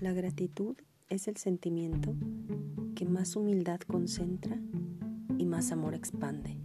La gratitud es el sentimiento que más humildad concentra y más amor expande.